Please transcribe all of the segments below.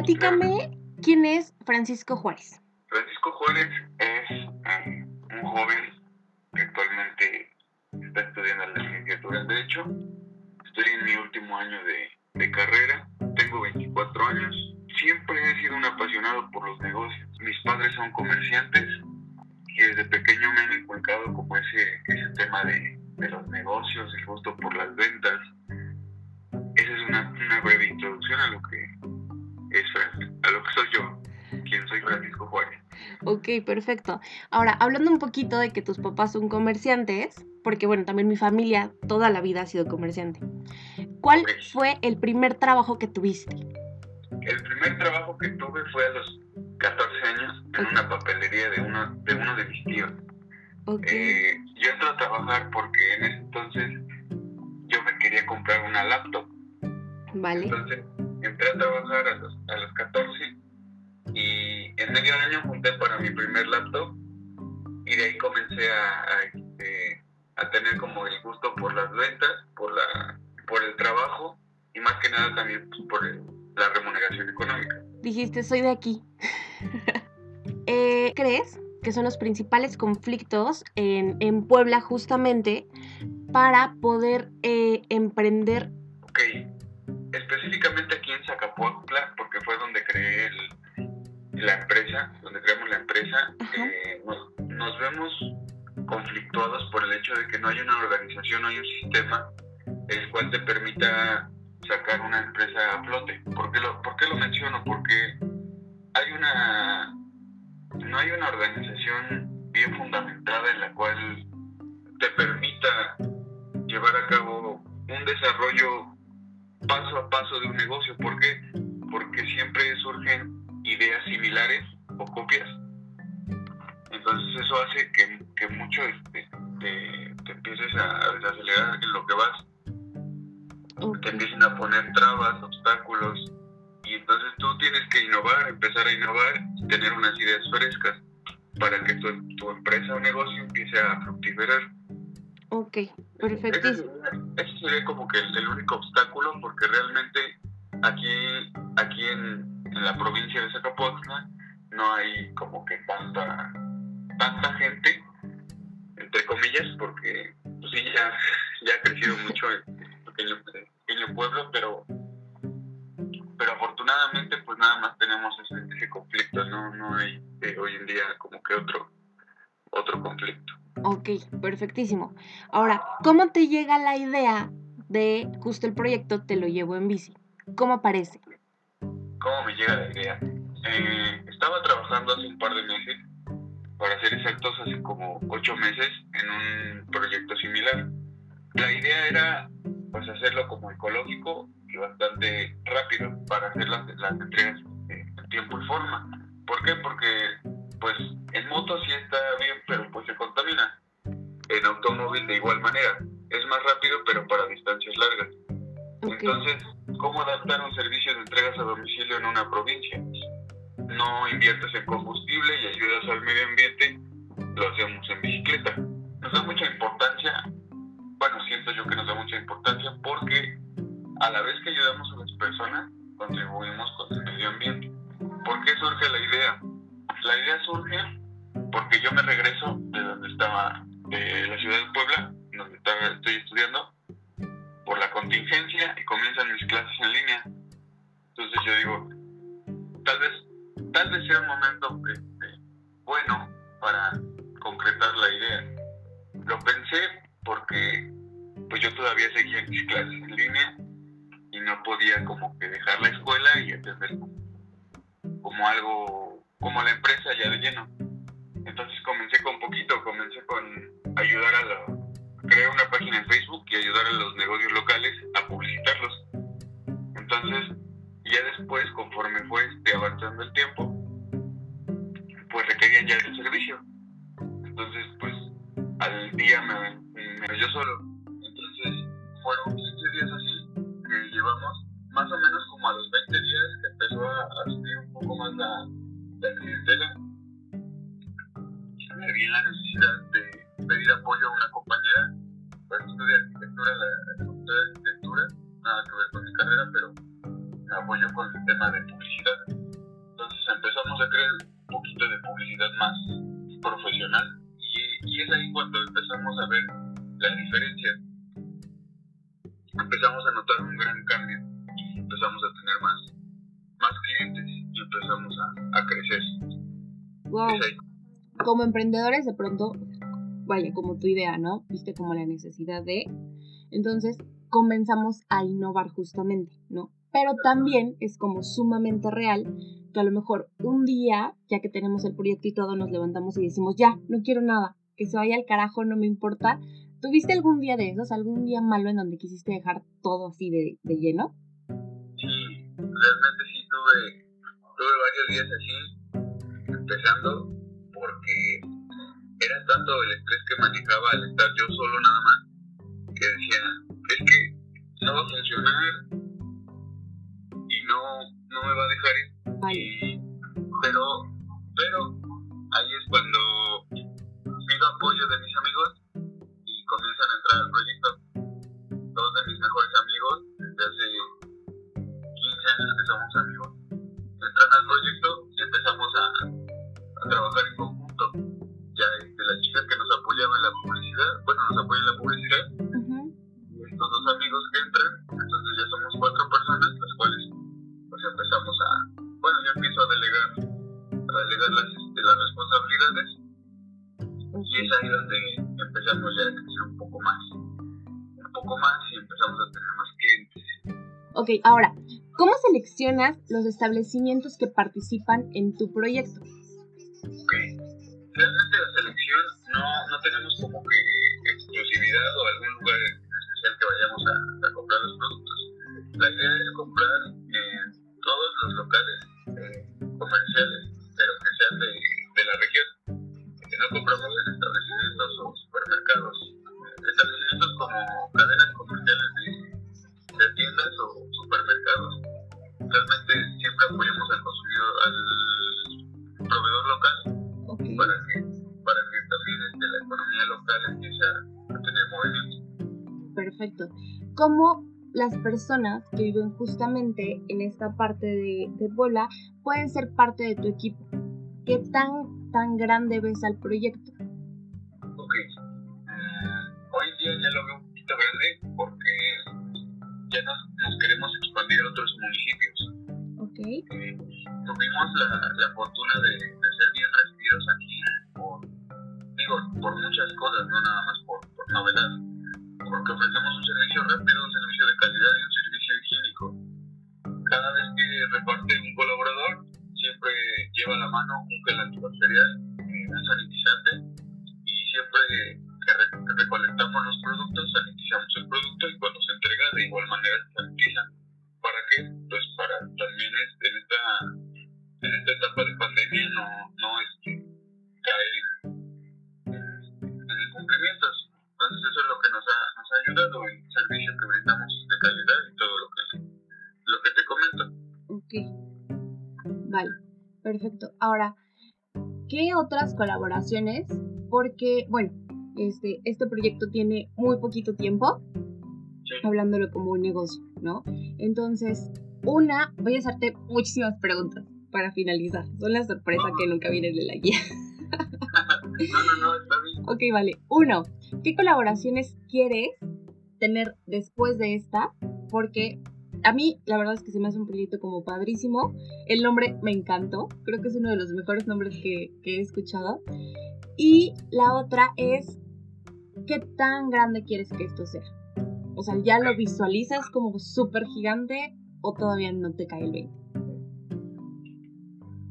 platícame quién es Francisco Juárez. Francisco Juárez es un joven que actualmente está estudiando la licenciatura en Derecho. Estoy en mi último año de, carrera. Tengo 24 años. Siempre he sido un apasionado por los negocios. Mis padres son comerciantes y desde pequeño me han inculcado como ese, ese tema de, de los negocios, el gusto por las ventas. Esa es una, una breve introducción a lo que es a lo que soy yo, quien soy Francisco Juárez. Ok, perfecto. Ahora, hablando un poquito de que tus papás son comerciantes, porque bueno, también mi familia toda la vida ha sido comerciante. ¿Cuál fue el primer trabajo que tuviste? El primer trabajo que tuve fue a los 14 años en una papelería de uno de, uno de mis tíos. Eh, yo entré a trabajar porque en ese entonces yo me quería comprar una laptop. Vale. Entonces entré a trabajar a los, a los 14 y en medio año junté para mi primer laptop y de ahí comencé a, a, este, a tener como el gusto por las ventas, por, la, por el trabajo y más que nada también pues, por la remuneración económica. Dijiste, soy de aquí. eh, ¿Crees que son los principales conflictos en, en Puebla justamente para poder eh, emprender? La empresa, donde creamos la empresa, eh, nos, vemos conflictuados por el hecho de que no hay una organización, no hay un sistema el cual te permita sacar una empresa a flote. ¿Por qué lo, por qué lo menciono? Porque hay una no hay una organización bien fundamentada en la cual te permita llevar a cabo un desarrollo paso a paso de un negocio. ¿Por qué? Porque siempre surgen ideas similares o copias. Entonces eso hace que, que mucho este, te, te, empieces a desacelerar en lo que vas. Te empiecen a poner trabas, obstáculos. Y entonces tú tienes que innovar, empezar a innovar y tener unas ideas frescas para que tu, tu empresa o negocio empiece a fructiferar. Ok, perfecto. Ese, sería como que el, el único obstáculo porque realmente aquí, aquí en, en la provincia de Zacapotzla no hay como que tanta tanta gente entre comillas porque pues sí ya, ya ha crecido mucho el pequeño, pequeño pueblo pero pero afortunadamente pues nada más tenemos ese, ese conflicto no no hay eh, hoy en día como que otro otro conflicto Ok, perfectísimo. Ahora, ¿cómo te llega la idea de justo el proyecto Te lo llevo en bici? ¿Cómo aparece? Cómo me llega la idea. Eh, estaba trabajando hace un par de meses, para ser exactos, hace como ocho meses, en un proyecto similar. La idea era pues hacerlo como ecológico y bastante rápido para hacer las, las entregas en tiempo y forma. ¿Por qué? Porque pues en moto sí está bien, pero pues se contamina. En automóvil de igual manera. Es más rápido, pero para distancias largas. Entonces, ¿cómo adaptar un servicio de entregas a domicilio en una provincia? No inviertes en combustible y ayudas al medio ambiente, lo hacemos en bicicleta. Nos da mucha importancia, bueno, siento yo que nos da mucha importancia porque a la vez que ayudamos a las personas, contribuimos con el medio ambiente. ¿Por qué surge la idea? La idea surge porque yo me regreso de donde estaba, de la ciudad de Puebla, donde estaba, estoy estudiando, contingencia y comienzan mis clases en línea. Entonces yo digo, tal vez, tal vez sea un momento este, bueno para concretar la idea. Lo pensé porque pues yo todavía seguía mis clases en línea y no podía como que dejar la escuela y atender como algo, como la empresa ya de lleno. Entonces comencé con poquito, comencé con ayudar a la, crear una página en Facebook y ayudar a los negocios locales conforme fue este, avanzando el tiempo, pues requerían ya el servicio. Entonces, pues al día me, me yo solo. Entonces, fueron 15 días así que llevamos, más o menos como a los 20 días que empezó a, a subir un poco más la, la clientela. Me vi la necesidad de pedir apoyo a una compañera pues estudié arquitectura, la, la de arquitectura, nada que ver con mi carrera, pero me apoyó con el tema de publicidad. Entonces empezamos a crear un poquito de publicidad más profesional y, y es ahí cuando empezamos a ver la diferencia. Empezamos a notar un gran cambio y empezamos a tener más, más clientes y empezamos a, a crecer. Wow. Como emprendedores de pronto, vaya, como tu idea, ¿no? Viste como la necesidad de... Entonces comenzamos a innovar justamente, ¿no? Pero también es como sumamente real que a lo mejor un día, ya que tenemos el proyecto y todo, nos levantamos y decimos, ya, no quiero nada, que se vaya al carajo, no me importa. ¿Tuviste algún día de esos, algún día malo en donde quisiste dejar todo así de, de lleno? Sí, realmente sí tuve, tuve varios días así, empezando porque era tanto el estrés que manejaba al estar yo solo nada más, que decía, es que no va a funcionar no, no me va a dejar ir. Pero, pero ahí es cuando pido apoyo de mis y es ahí donde empezamos ya a crecer un poco más, un poco más y empezamos a tener más clientes. Ok, ahora, ¿cómo seleccionas los establecimientos que participan en tu proyecto? Ok, realmente la selección no, no tenemos como que exclusividad o algún lugar especial que vayamos a, a comprar los productos. La idea es comprar en todos los locales eh, comerciales, ¿Cómo las personas que viven justamente en esta parte de, de Puebla pueden ser parte de tu equipo. ¿Qué tan, tan grande ves al proyecto? Ok. Uh, hoy día ya lo veo un poquito grande porque ya nos, nos queremos expandir a otros municipios. Ok. Eh, tuvimos la, la fortuna de, de, ser bien recibidos aquí por, digo, por muchas cosas, no nada más por, por novedad porque ofrecemos un servicio rápido, un servicio de calidad y un servicio higiénico. Cada vez que reparte un colaborador, siempre lleva a la mano un gel antibacterial, un sanitizante y siempre que, re que recolectamos los productos, sanitizamos el producto y cuando se entrega de igual manera servicio que brindamos de calidad y todo lo que, lo que te comento. Ok, vale, perfecto. Ahora, ¿qué otras colaboraciones? Porque, bueno, este, este proyecto tiene muy poquito tiempo, sí. hablándolo como un negocio, ¿no? Entonces, una, voy a hacerte muchísimas preguntas para finalizar. Son la sorpresa que nunca viene de la guía. no, no, no, está bien. Ok, vale. Uno, ¿qué colaboraciones quieres tener después de esta? Porque a mí la verdad es que se me hace un proyecto como padrísimo. El nombre me encantó. Creo que es uno de los mejores nombres que, que he escuchado. Y la otra es, ¿qué tan grande quieres que esto sea? O sea, ¿ya lo visualizas como súper gigante o todavía no te cae el 20?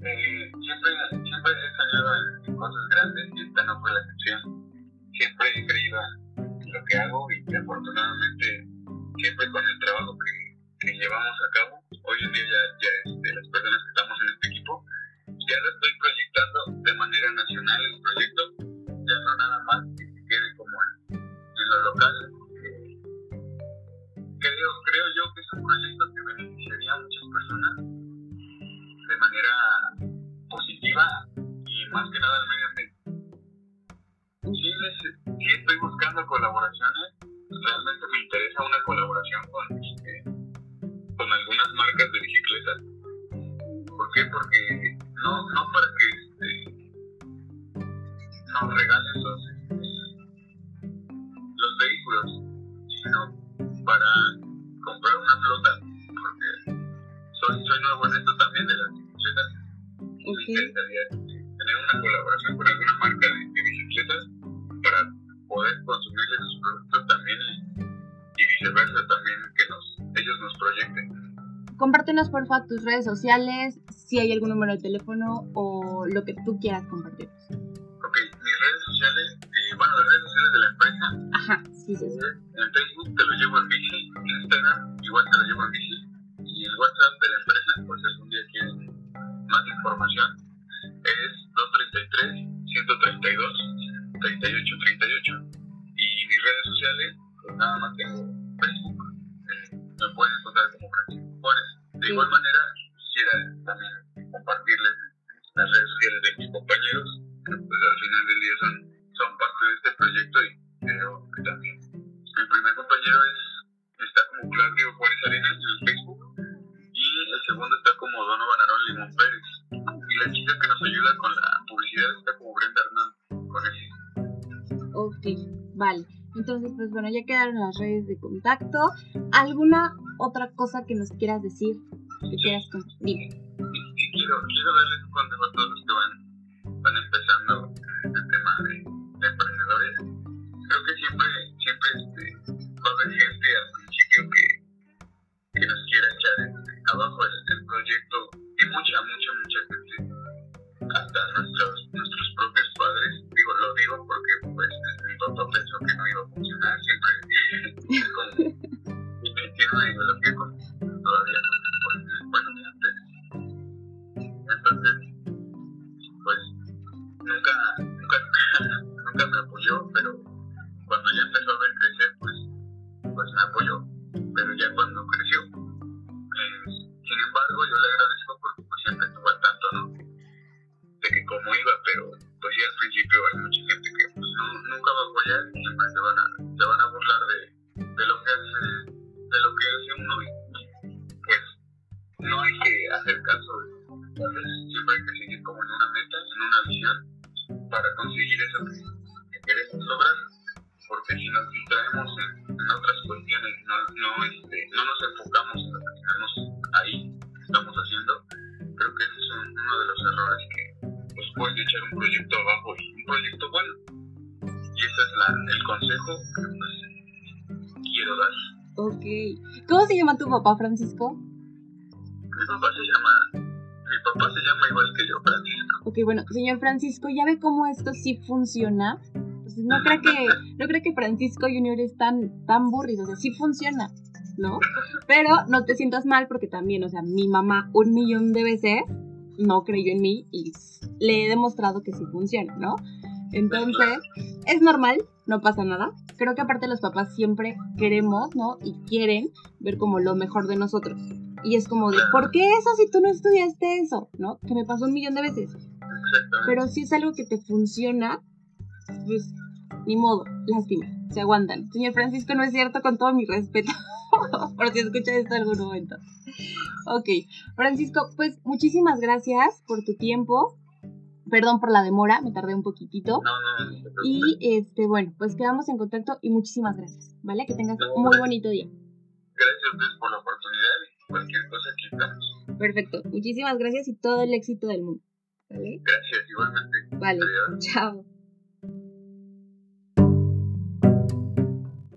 Eh, siempre, siempre he soñado en cosas grandes y esta no fue la excepción. Siempre he creído que hago y afortunadamente siempre con el trabajo que, que llevamos a cabo, hoy en día ya, ya este, las personas que estamos en este equipo, ya lo estoy proyectando de manera nacional el proyecto, ya no nada más que se quede como en, en lo local. Eh, creo, creo yo que es un proyecto que beneficiaría a muchas personas de manera positiva y más que nada al medio interesaría tener una colaboración con alguna marca de, de bicicletas para poder consumirles sus productos también y, y viceversa también que nos, ellos nos proyecten. Compártenos porfa tus redes sociales, si hay algún número de teléfono o lo que tú quieras compartirnos. Ok, mis redes sociales, eh, bueno, las redes sociales de la empresa, Ajá, sí, sí, sí. en Facebook te lo llevo en bici, en Instagram igual te lo llevo en bici, sociales de mis compañeros, que pues al final del día son, son parte de este proyecto y creo que también. Mi primer compañero es, está como Claudio Juárez Arenas en Facebook y el segundo está como Donovan Aarón Limón Pérez. Y la chica que nos ayuda con la publicidad está como Brenda Hernández, con ese. Ok, vale. Entonces, pues bueno, ya quedaron las redes de contacto. ¿Alguna otra cosa que nos quieras decir? Que quieras compartir? Quiero, quiero darles un consejo a todos los que van, van empezando en el tema de, de emprendedores. Creo que siempre, siempre este, va a haber gente al principio que, que nos quiera echar este, abajo el, el proyecto y mucha, mucha, mucha gente. Hasta nuestros, nuestros propios padres, digo, lo digo porque pues mi papá pensó que no iba a funcionar, siempre es como, tiene, una ideología como van a, se van a burlar de, de lo que hace, de lo que hace uno y pues no hay que hacer caso de a veces siempre hay que seguir como en una meta, en una visión para conseguir eso que, que queremos lograr porque si nos distraemos en, en otras cuestiones no, no, este, no nos enfocamos en lo que tenemos ahí estamos haciendo creo que ese es un- uno de los errores que pues, puede echar un proyecto abajo y el consejo que pues, quiero dar Ok. ¿Cómo se llama tu papá, Francisco? mi papá se llama mi papá se llama igual que yo Francisco Ok, bueno, señor Francisco, ¿ya ve cómo esto sí funciona? Pues no creo que, no creo que Francisco Junior es tan, tan burrido, o sea, sí funciona, ¿no? Pero no te sientas mal porque también, o sea, mi mamá un millón de veces no creyó en mí y le he demostrado que sí funciona, ¿no? Entonces, es normal, no pasa nada. Creo que aparte los papás siempre queremos, ¿no? Y quieren ver como lo mejor de nosotros. Y es como de, ¿por qué eso si tú no estudiaste eso? ¿No? Que me pasó un millón de veces. Pero si es algo que te funciona, pues ni modo, lástima, se aguantan. Señor Francisco, no es cierto con todo mi respeto, por si escucha esto en algún momento. Ok, Francisco, pues muchísimas gracias por tu tiempo. Perdón por la demora, me tardé un poquitito. no no, no. Y este, bueno, pues quedamos en contacto y muchísimas gracias, ¿vale? Que tengas un muy bonito día. gracias a ustedes por la oportunidad y cualquier cosa aquí estamos Perfecto, muchísimas gracias y todo el éxito del mundo. ¿Vale? gracias igualmente Vale, Adiós. chao.